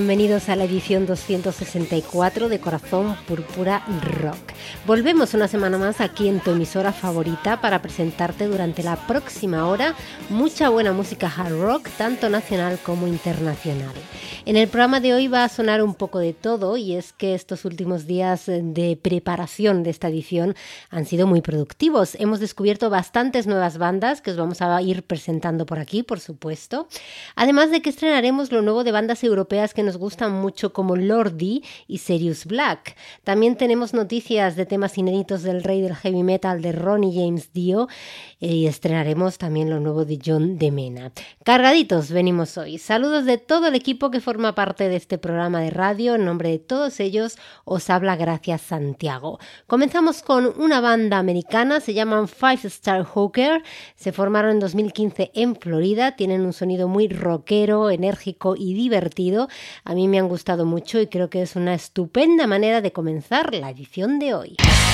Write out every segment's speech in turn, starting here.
bienvenidos a la edición 264 de Corazón Púrpura Rock. Volvemos una semana más aquí en tu emisora favorita para presentarte durante la próxima hora mucha buena música hard rock, tanto nacional como internacional. En el programa de hoy va a sonar un poco de todo y es que estos últimos días de preparación de esta edición han sido muy productivos. Hemos descubierto bastantes nuevas bandas que os vamos a ir presentando por aquí, por supuesto. Además de que estrenaremos lo nuevo de bandas europeas que nos gustan mucho como Lordi y Serious Black. También tenemos noticias de temas inéditos del rey del heavy metal de Ronnie James Dio y estrenaremos también lo nuevo de John de Mena. Cargaditos venimos hoy. Saludos de todo el equipo que forma parte de este programa de radio. En nombre de todos ellos os habla Gracias Santiago. Comenzamos con una banda americana, se llaman Five Star Hooker. Se formaron en 2015 en Florida. Tienen un sonido muy rockero, enérgico y divertido. A mí me han gustado mucho y creo que es una estupenda manera de comenzar la edición de hoy. Joey.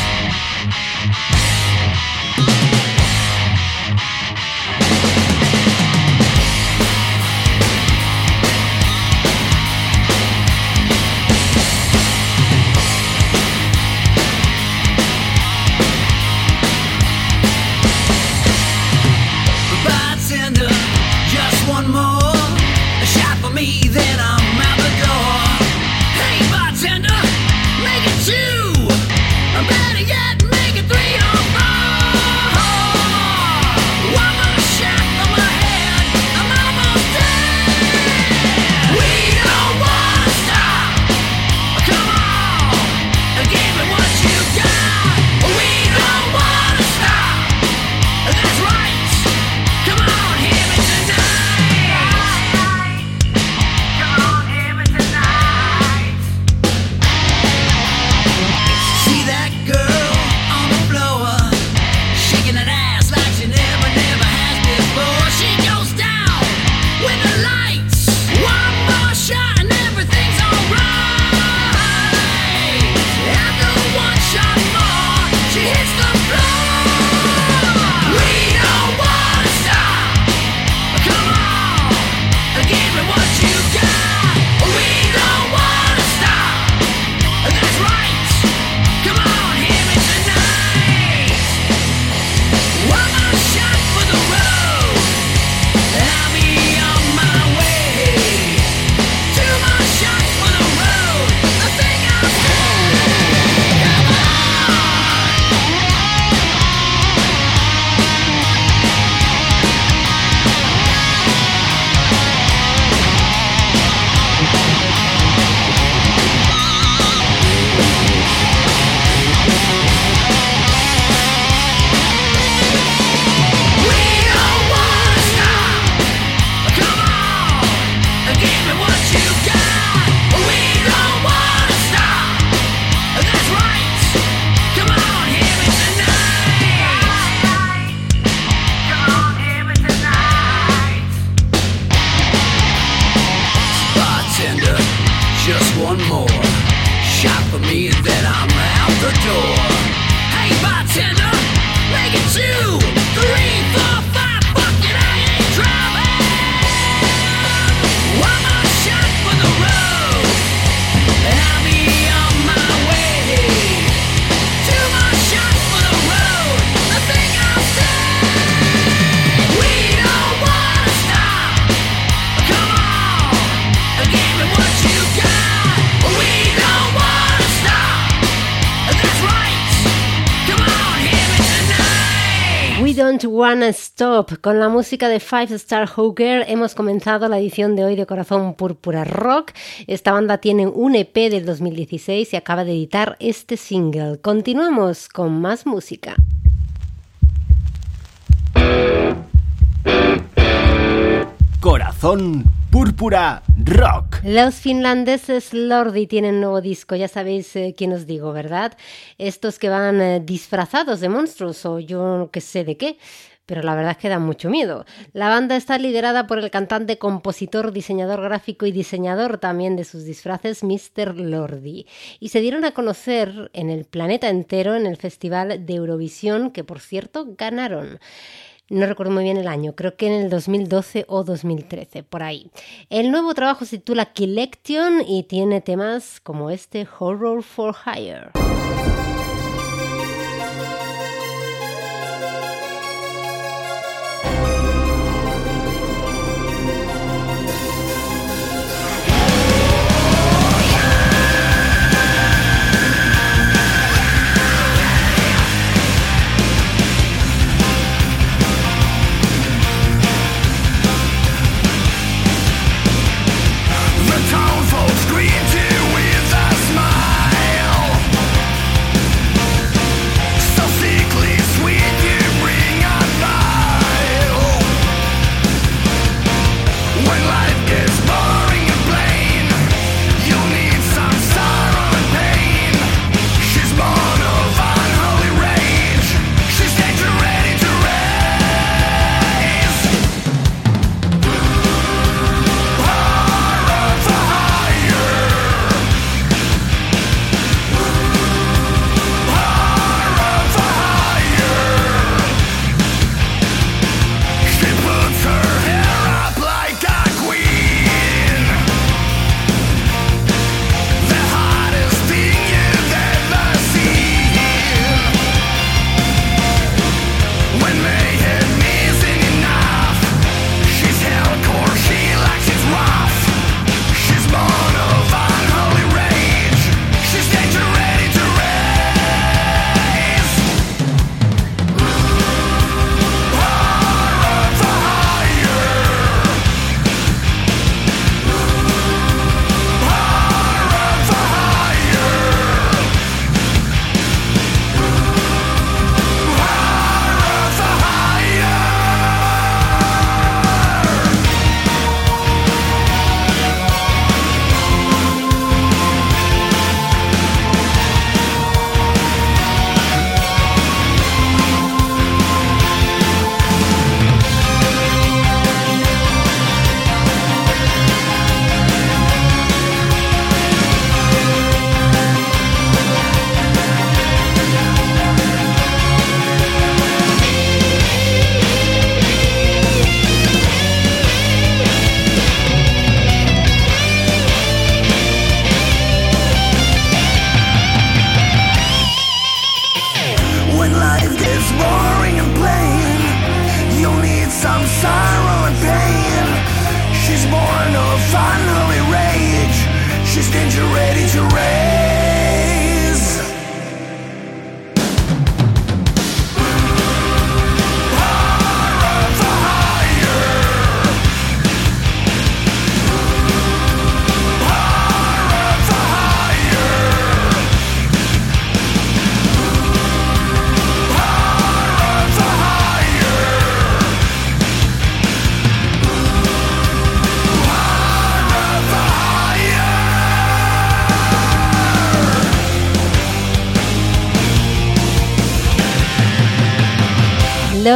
Wanna Stop. Con la música de Five Star Hooker hemos comenzado la edición de hoy de Corazón Púrpura Rock. Esta banda tiene un EP del 2016 y acaba de editar este single. Continuamos con más música. Corazón Púrpura Rock. Los finlandeses Lordi tienen nuevo disco, ya sabéis eh, quién os digo, ¿verdad? Estos que van eh, disfrazados de monstruos o yo que sé de qué pero la verdad es que da mucho miedo. La banda está liderada por el cantante, compositor, diseñador gráfico y diseñador también de sus disfraces, Mr. Lordi. Y se dieron a conocer en el planeta entero en el Festival de Eurovisión, que por cierto ganaron no recuerdo muy bien el año, creo que en el 2012 o 2013, por ahí. El nuevo trabajo se titula Collection y tiene temas como este Horror for Hire.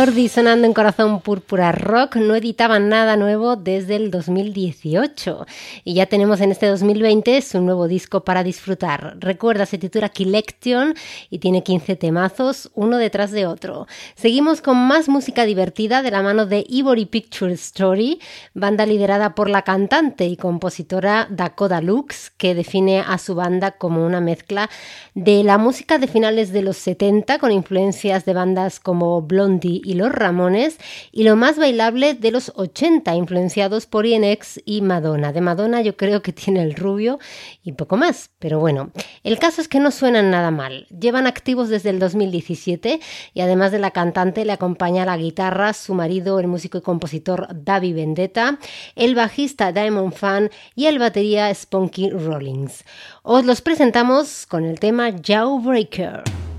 mayor Lordi sonando en Corazón Púrpura Rock no editaban nada nuevo desde el 2018 y ya tenemos en este 2020 su nuevo disco para disfrutar. Recuerda, se titula Collection y tiene 15 temazos, uno detrás de otro. Seguimos con más música divertida de la mano de Ivory Picture Story, banda liderada por la cantante y compositora Dakota Lux, que define a su banda como una mezcla de la música de finales de los 70 con influencias de bandas como Blondie y los Ramones, y lo más bailable de los 80, influenciados por INX y Madonna. De Madonna yo creo que tiene el rubio y poco más, pero bueno, el caso es que no suenan nada mal. Llevan activos desde el 2017 y además de la cantante le acompaña la guitarra su marido, el músico y compositor David Vendetta, el bajista Diamond Fan y el batería Spunky Rollins. Os los presentamos con el tema Jawbreaker.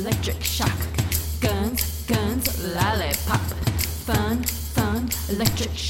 Electric shock. Guns, guns, lollipop. Fun, fun, electric.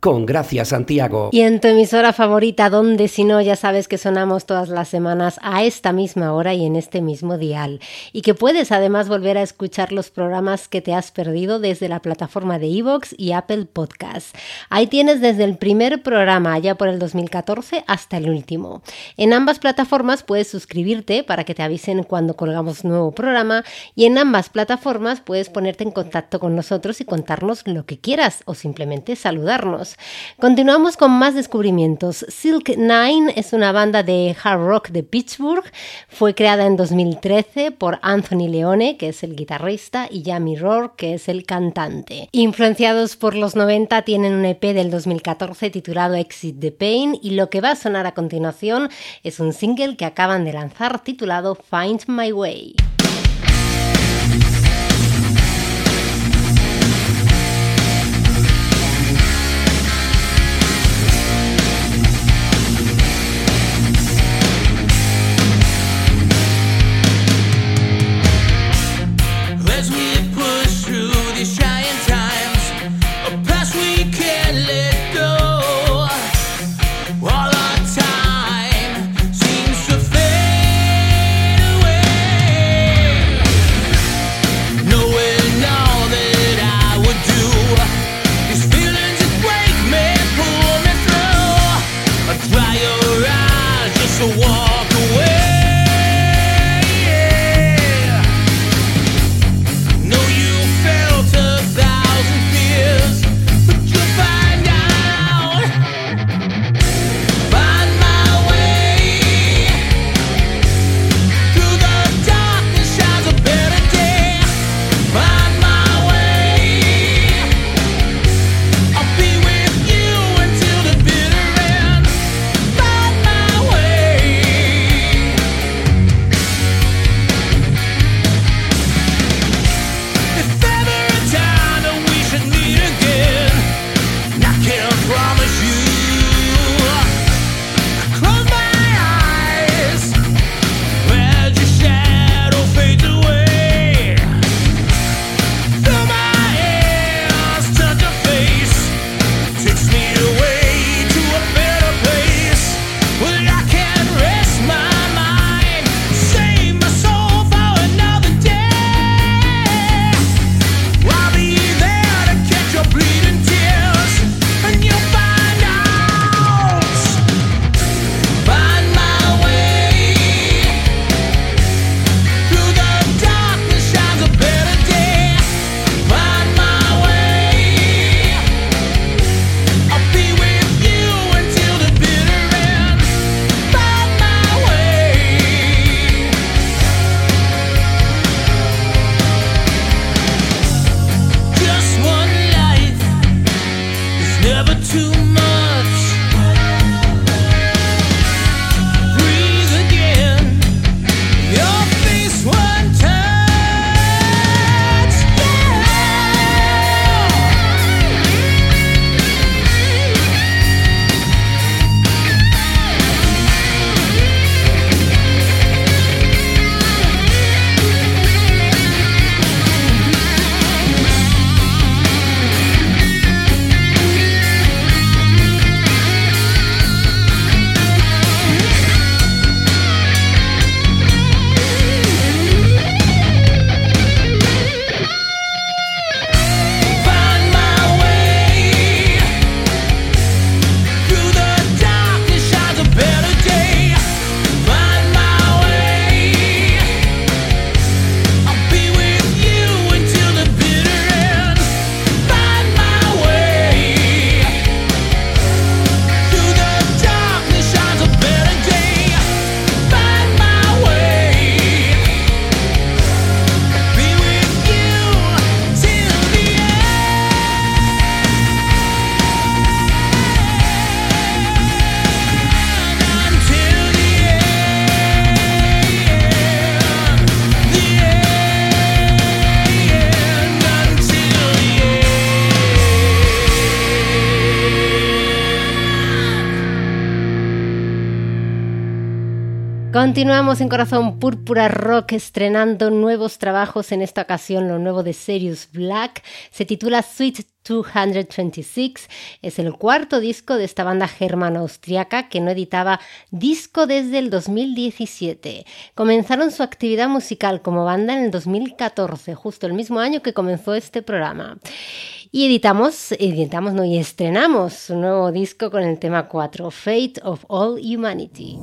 con Gracia Santiago. Y en tu emisora favorita, donde si no, ya sabes que sonamos todas las semanas a esta misma hora y en este mismo dial. Y que puedes además volver a escuchar los programas que te has perdido desde la plataforma de Evox y Apple Podcast. Ahí tienes desde el primer programa, ya por el 2014, hasta el último. En ambas plataformas puedes suscribirte para que te avisen cuando colgamos nuevo programa y en ambas plataformas puedes ponerte en contacto con nosotros y contarnos lo que quieras o simplemente saludarnos. Continuamos con más descubrimientos. Silk Nine es una banda de hard rock de Pittsburgh. Fue creada en 2013 por Anthony Leone, que es el guitarrista, y Jamie Rourke, que es el cantante. Influenciados por los 90, tienen un EP del 2014 titulado Exit the Pain y lo que va a sonar a continuación es un single que acaban de lanzar titulado Find My Way. Estamos en Corazón Púrpura Rock estrenando nuevos trabajos. En esta ocasión, lo nuevo de Sirius Black se titula Sweet 226 es el cuarto disco de esta banda germano-austriaca que no editaba disco desde el 2017. Comenzaron su actividad musical como banda en el 2014, justo el mismo año que comenzó este programa. Y editamos, editamos no, y estrenamos su nuevo disco con el tema 4, Fate of All Humanity.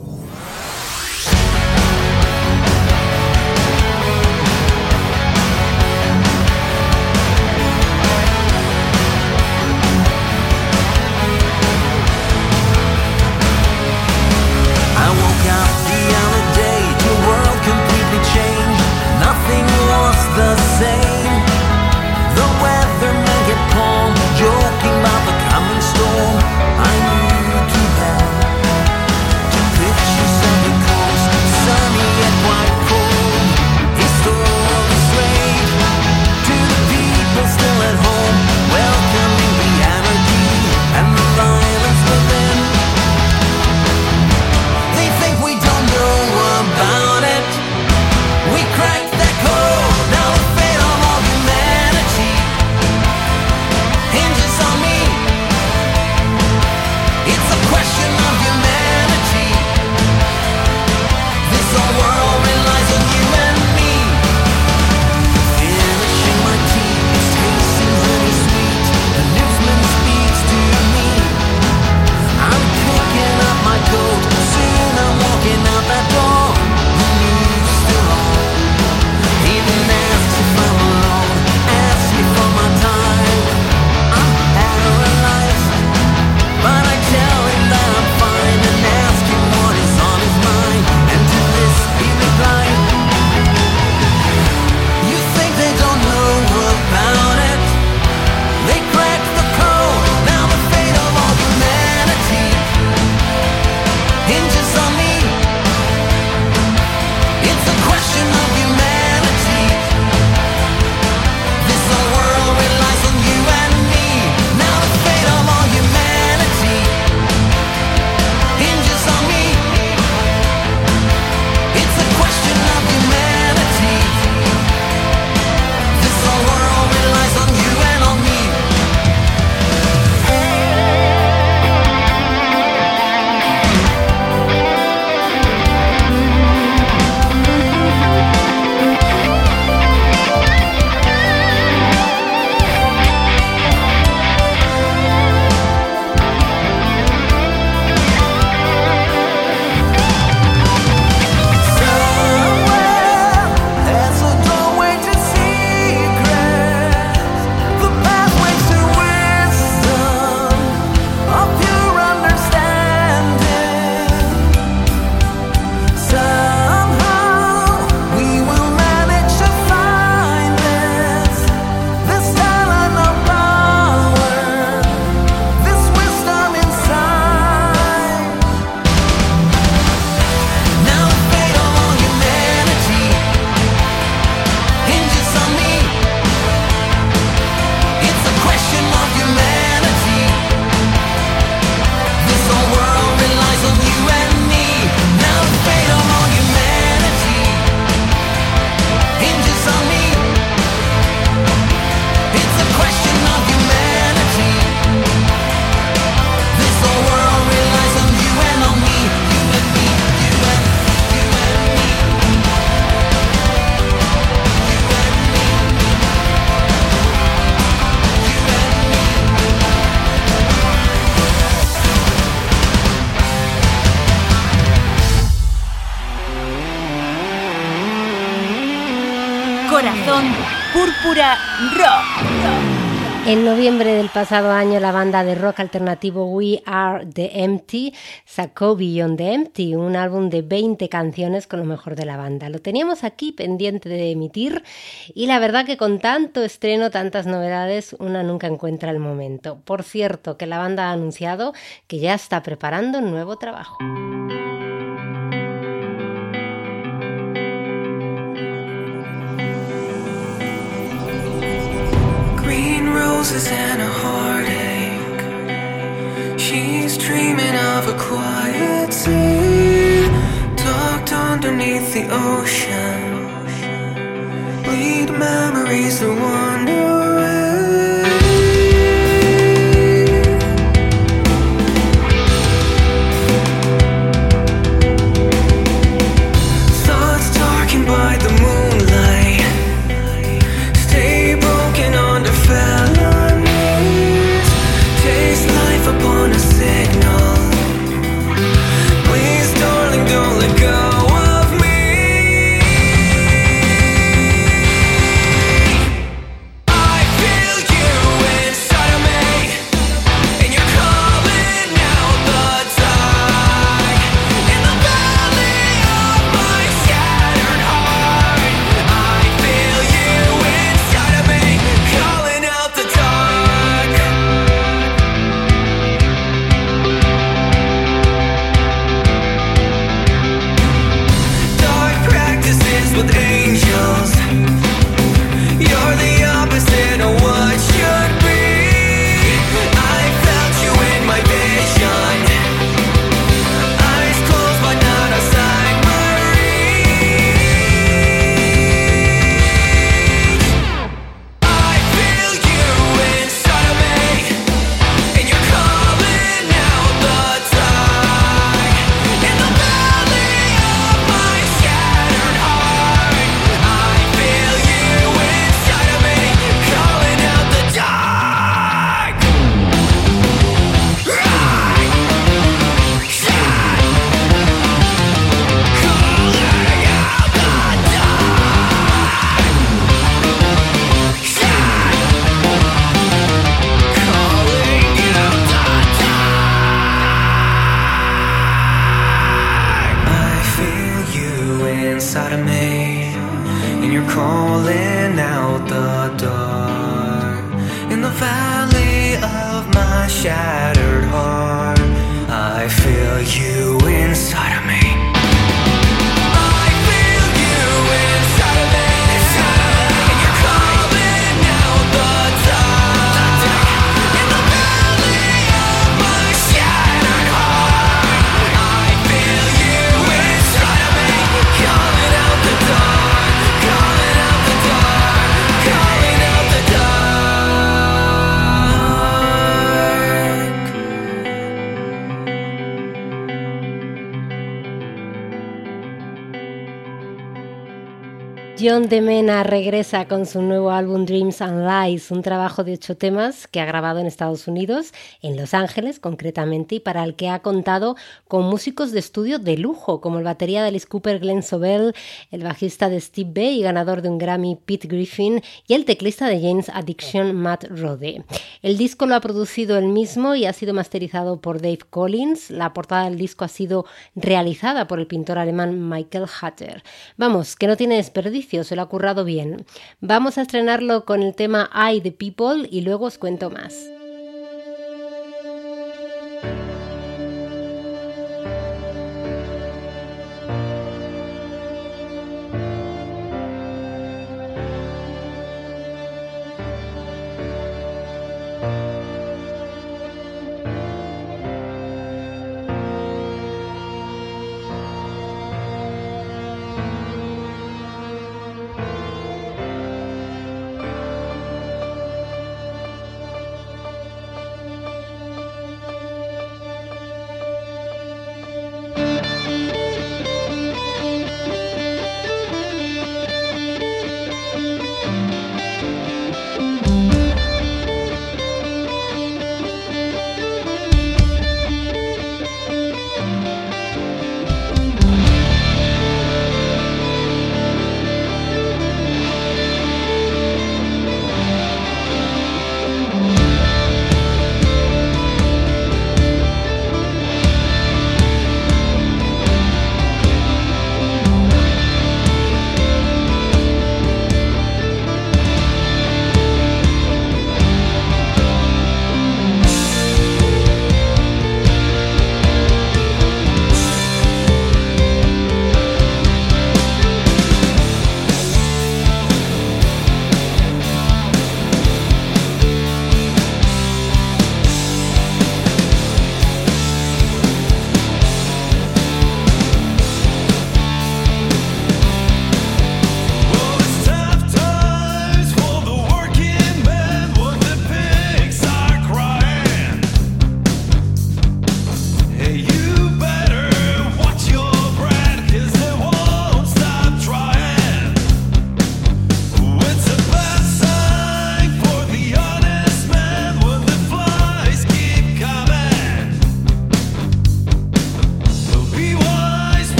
En noviembre del pasado año, la banda de rock alternativo We Are the Empty sacó Beyond the Empty, un álbum de 20 canciones con lo mejor de la banda. Lo teníamos aquí pendiente de emitir y la verdad que con tanto estreno, tantas novedades, una nunca encuentra el momento. Por cierto, que la banda ha anunciado que ya está preparando un nuevo trabajo. roses and a heartache. She's dreaming of a quiet sea, tucked underneath the ocean. Bleed memories that wander. my shadow. John de Mena regresa con su nuevo álbum Dreams and Lies, un trabajo de ocho temas que ha grabado en Estados Unidos, en Los Ángeles concretamente, y para el que ha contado con músicos de estudio de lujo, como el batería de Alice Cooper Glenn Sobel, el bajista de Steve Bay, ganador de un Grammy Pete Griffin, y el teclista de James Addiction Matt Rode. El disco lo ha producido él mismo y ha sido masterizado por Dave Collins. La portada del disco ha sido realizada por el pintor alemán Michael Hatter. Vamos, que no tiene desperdicio se lo ha currado bien. Vamos a estrenarlo con el tema I the People y luego os cuento más.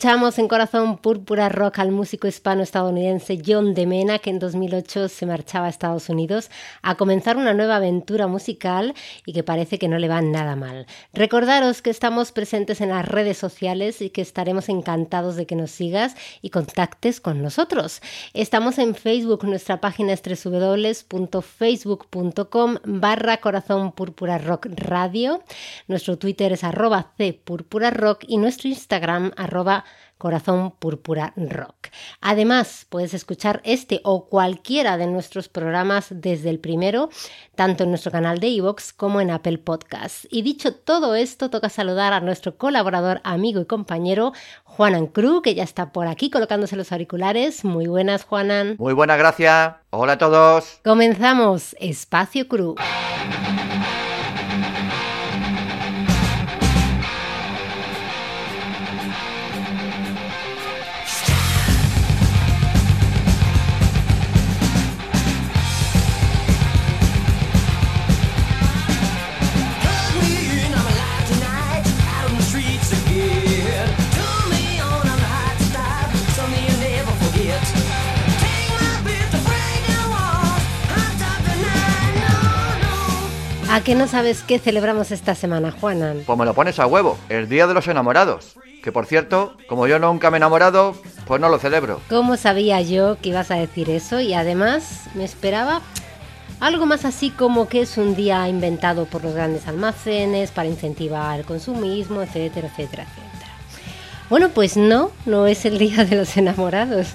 Escuchamos en Corazón Púrpura Rock al músico hispano-estadounidense John de Mena, que en 2008 se marchaba a Estados Unidos a comenzar una nueva aventura musical y que parece que no le va nada mal. Recordaros que estamos presentes en las redes sociales y que estaremos encantados de que nos sigas y contactes con nosotros. Estamos en Facebook, nuestra página es www.facebook.com barra Corazón Rock Radio. Nuestro Twitter es arroba C Púrpura Rock y nuestro Instagram arroba Corazón Púrpura Rock. Además, puedes escuchar este o cualquiera de nuestros programas desde el primero, tanto en nuestro canal de iVoox como en Apple Podcasts. Y dicho todo esto, toca saludar a nuestro colaborador, amigo y compañero, Juanan Cruz, que ya está por aquí colocándose los auriculares. Muy buenas, Juanan. Muy buenas, gracias. Hola a todos. Comenzamos Espacio Cruz. ¿A qué no sabes qué celebramos esta semana, Juanan? Pues me lo pones a huevo, el Día de los Enamorados. Que por cierto, como yo nunca me he enamorado, pues no lo celebro. ¿Cómo sabía yo que ibas a decir eso? Y además me esperaba algo más así como que es un día inventado por los grandes almacenes para incentivar el consumismo, etcétera, etcétera, etcétera. Bueno, pues no, no es el Día de los Enamorados,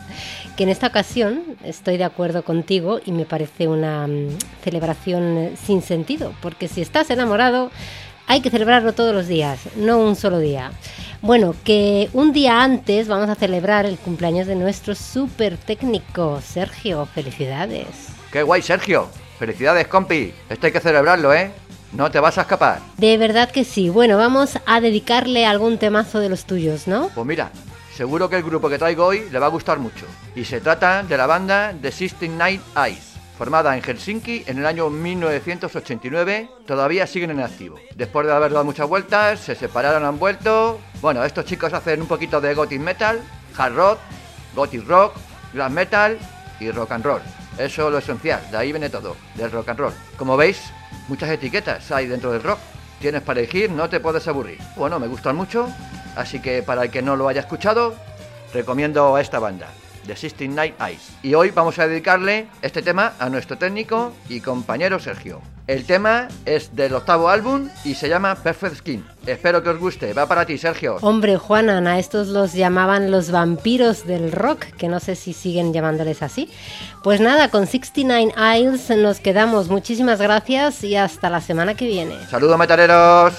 que en esta ocasión estoy de acuerdo contigo y me parece una mm, celebración eh, sin sentido, porque si estás enamorado hay que celebrarlo todos los días, no un solo día. Bueno, que un día antes vamos a celebrar el cumpleaños de nuestro súper técnico, Sergio. Felicidades. ¡Qué guay, Sergio! Felicidades, compi. Esto hay que celebrarlo, ¿eh? No te vas a escapar. De verdad que sí. Bueno, vamos a dedicarle algún temazo de los tuyos, ¿no? Pues mira, seguro que el grupo que traigo hoy le va a gustar mucho. Y se trata de la banda The System Night Eyes. Formada en Helsinki en el año 1989, todavía siguen en activo. Después de haber dado muchas vueltas, se separaron, han vuelto. Bueno, estos chicos hacen un poquito de gothic metal, hard rock, gothic rock, glam metal y rock and roll. Eso es lo esencial, de ahí viene todo, del rock and roll. Como veis, muchas etiquetas hay dentro del rock. Tienes para elegir, no te puedes aburrir. Bueno, me gustan mucho, así que para el que no lo haya escuchado, recomiendo a esta banda, The System Night Eyes. Y hoy vamos a dedicarle este tema a nuestro técnico y compañero Sergio. El tema es del octavo álbum y se llama Perfect Skin. Espero que os guste. Va para ti, Sergio. Hombre, Juanan, a estos los llamaban los vampiros del rock, que no sé si siguen llamándoles así. Pues nada, con 69 Isles nos quedamos. Muchísimas gracias y hasta la semana que viene. Saludos, metaleros.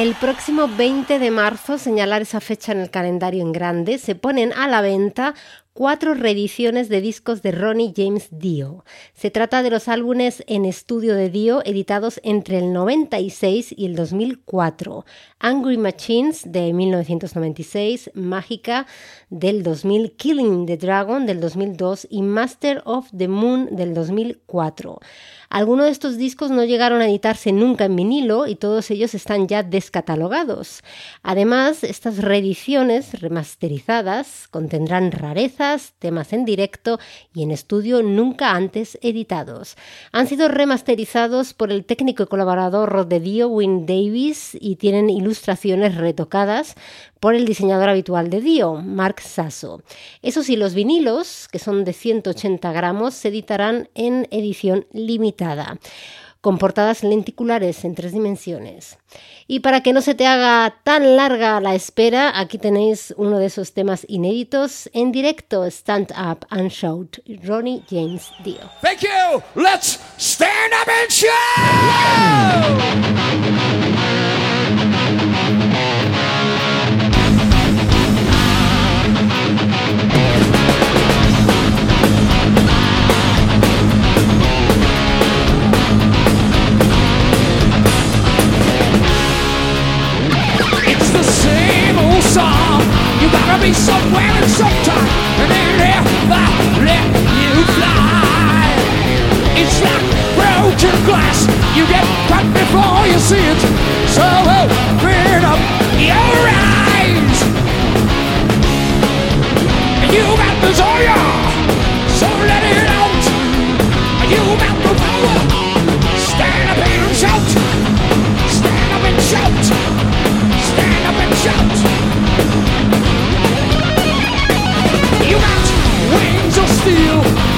El próximo 20 de marzo, señalar esa fecha en el calendario en grande, se ponen a la venta cuatro reediciones de discos de Ronnie James Dio. Se trata de los álbumes en estudio de Dio editados entre el 96 y el 2004. Angry Machines de 1996, Mágica del 2000, Killing the Dragon del 2002 y Master of the Moon del 2004. Algunos de estos discos no llegaron a editarse nunca en vinilo y todos ellos están ya descatalogados. Además, estas reediciones remasterizadas contendrán rarezas, temas en directo y en estudio nunca antes editados. Han sido remasterizados por el técnico y colaborador de Dio, Win Davis, y tienen ilustraciones retocadas por el diseñador habitual de Dio, Mark Sasso. Eso sí, los vinilos, que son de 180 gramos, se editarán en edición limitada con portadas lenticulares en tres dimensiones. Y para que no se te haga tan larga la espera, aquí tenéis uno de esos temas inéditos en directo, Stand Up and Shout, Ronnie James Dio. Thank you. Let's stand up and shout. Gotta be somewhere and sometime, and they never let you fly. It's like broken glass. You get cut before you see it. So open up your eyes. You got desire, so let it out. You got the power. Stand up and shout. Wings of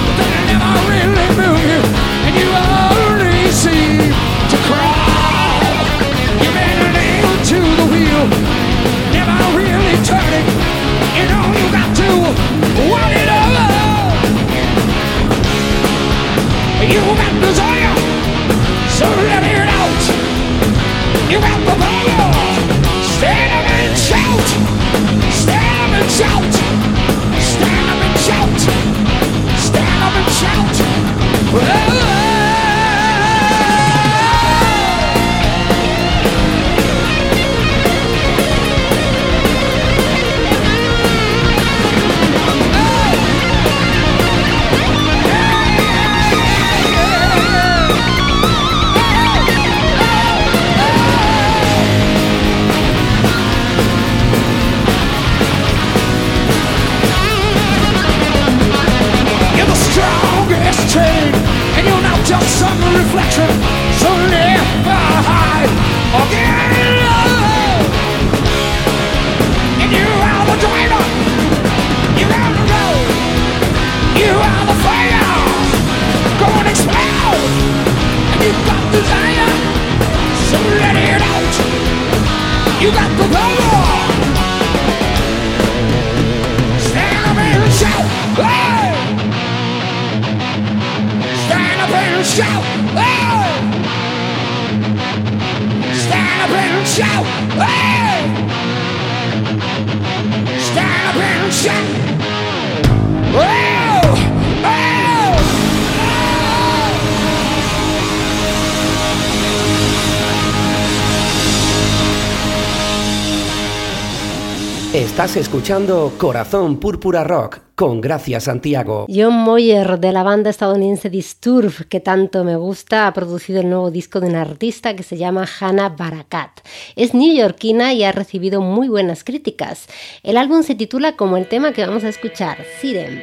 Estás escuchando Corazón Púrpura Rock con Gracia Santiago. John Moyer de la banda estadounidense Disturb, que tanto me gusta, ha producido el nuevo disco de una artista que se llama Hannah Barakat. Es neoyorquina y ha recibido muy buenas críticas. El álbum se titula como el tema que vamos a escuchar, Sirem.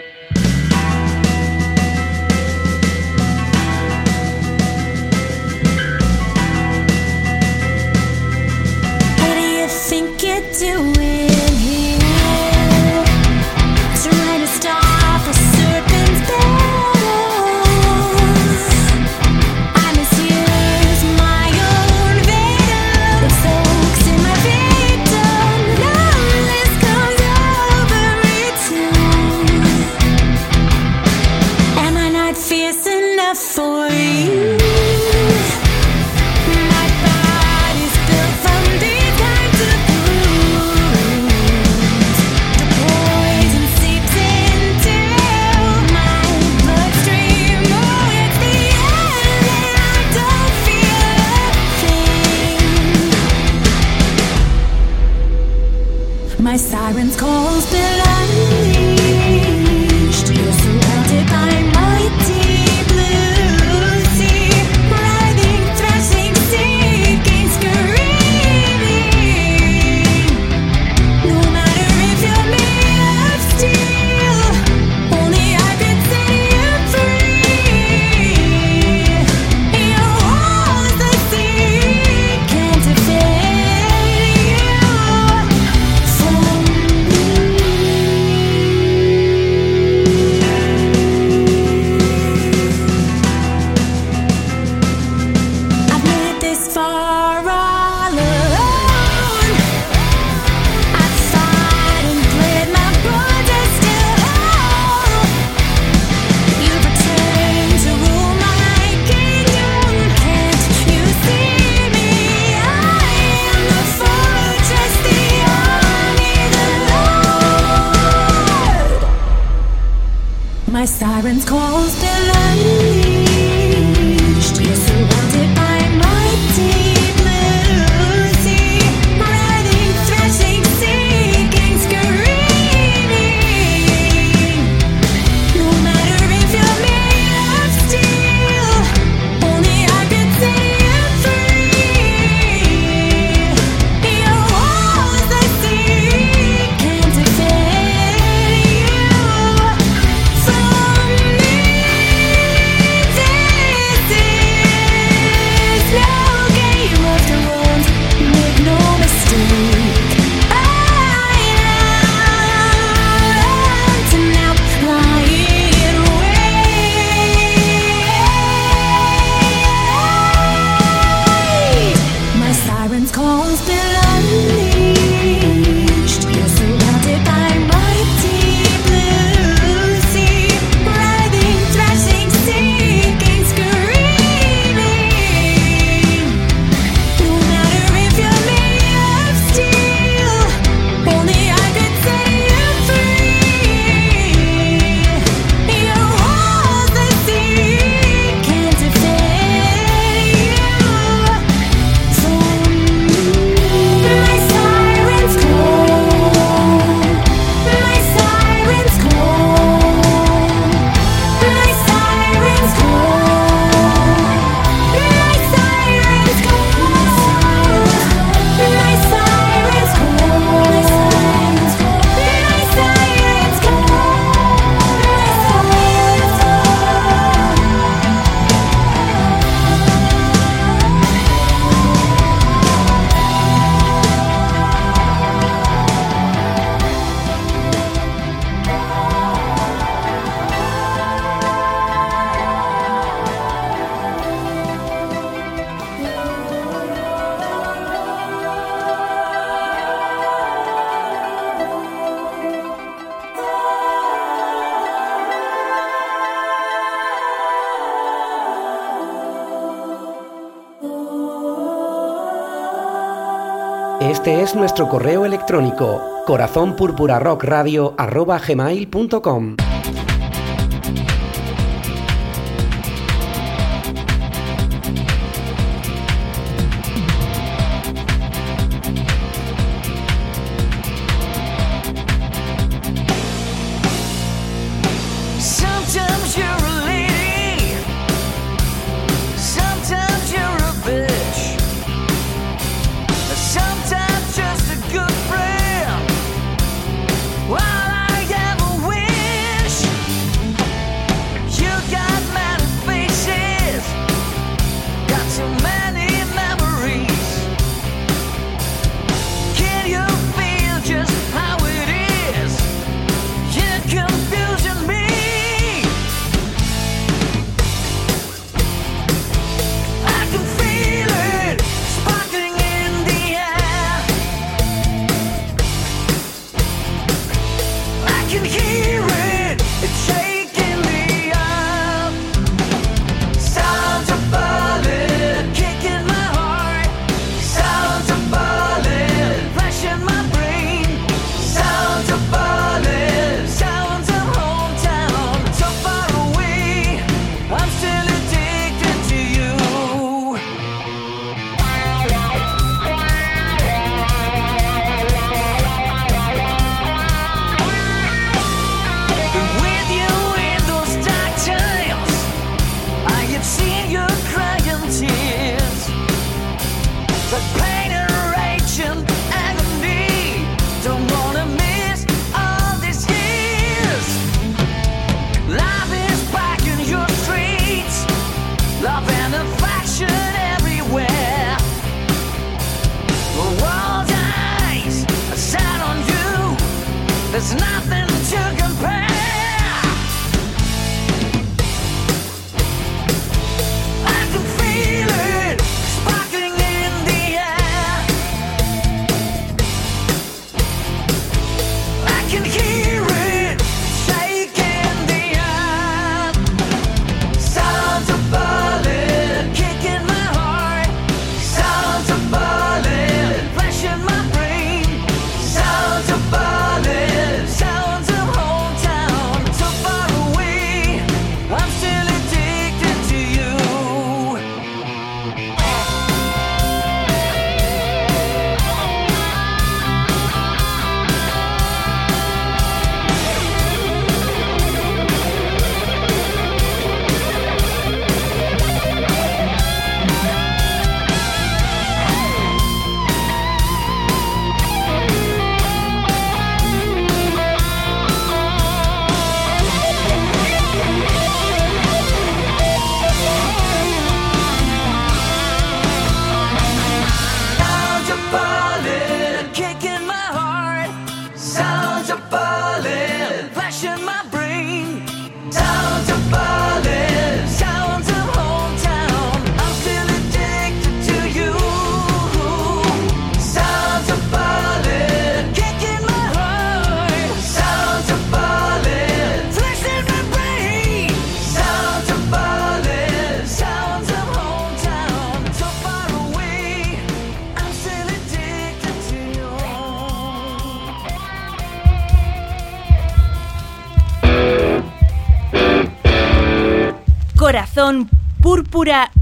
Es nuestro correo electrónico corazonpurpurarockradio@gmail.com.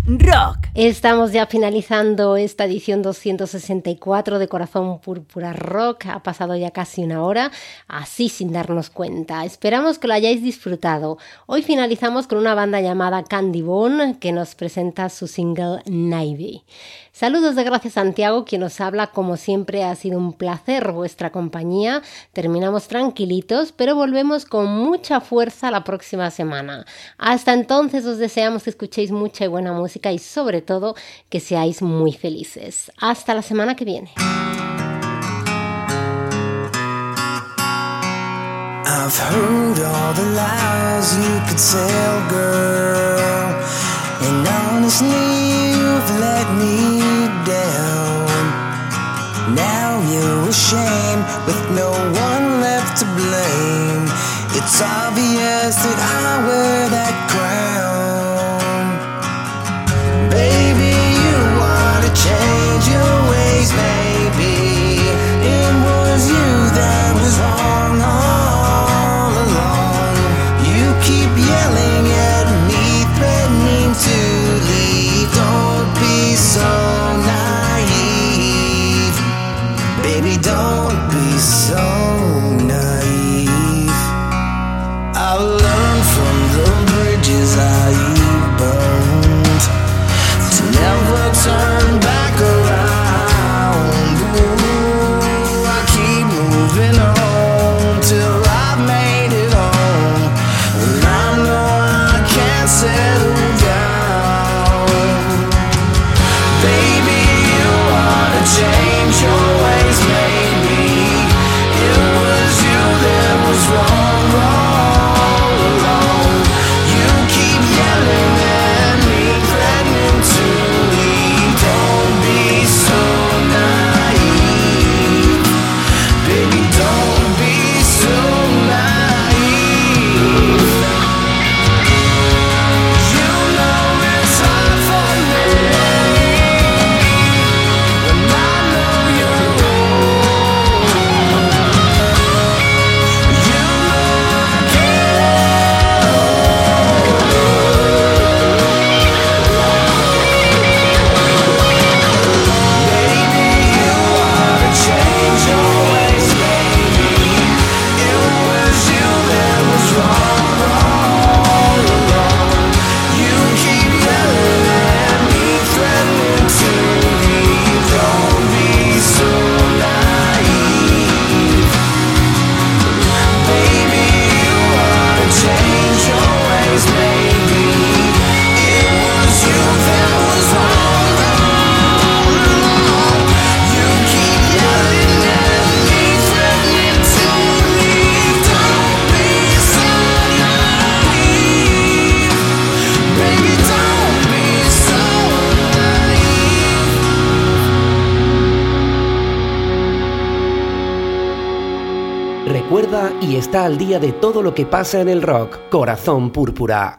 Rock. Estamos ya finalizando esta edición 264 de Corazón Púrpura Rock. Ha pasado ya casi una hora, así sin darnos cuenta. Esperamos que lo hayáis disfrutado. Hoy finalizamos con una banda llamada Candy Bone que nos presenta su single Navy. Saludos de Gracias Santiago, quien nos habla como siempre ha sido un placer vuestra compañía. Terminamos tranquilitos, pero volvemos con mucha fuerza la próxima semana. Hasta entonces os deseamos que escuchéis mucha y buena música y sobre todo que seáis muy felices. Hasta la semana que viene. You've let me down. Now you're ashamed with no one left to blame. It's obvious that I wear that lo que pasa en el rock. Corazón Púrpura.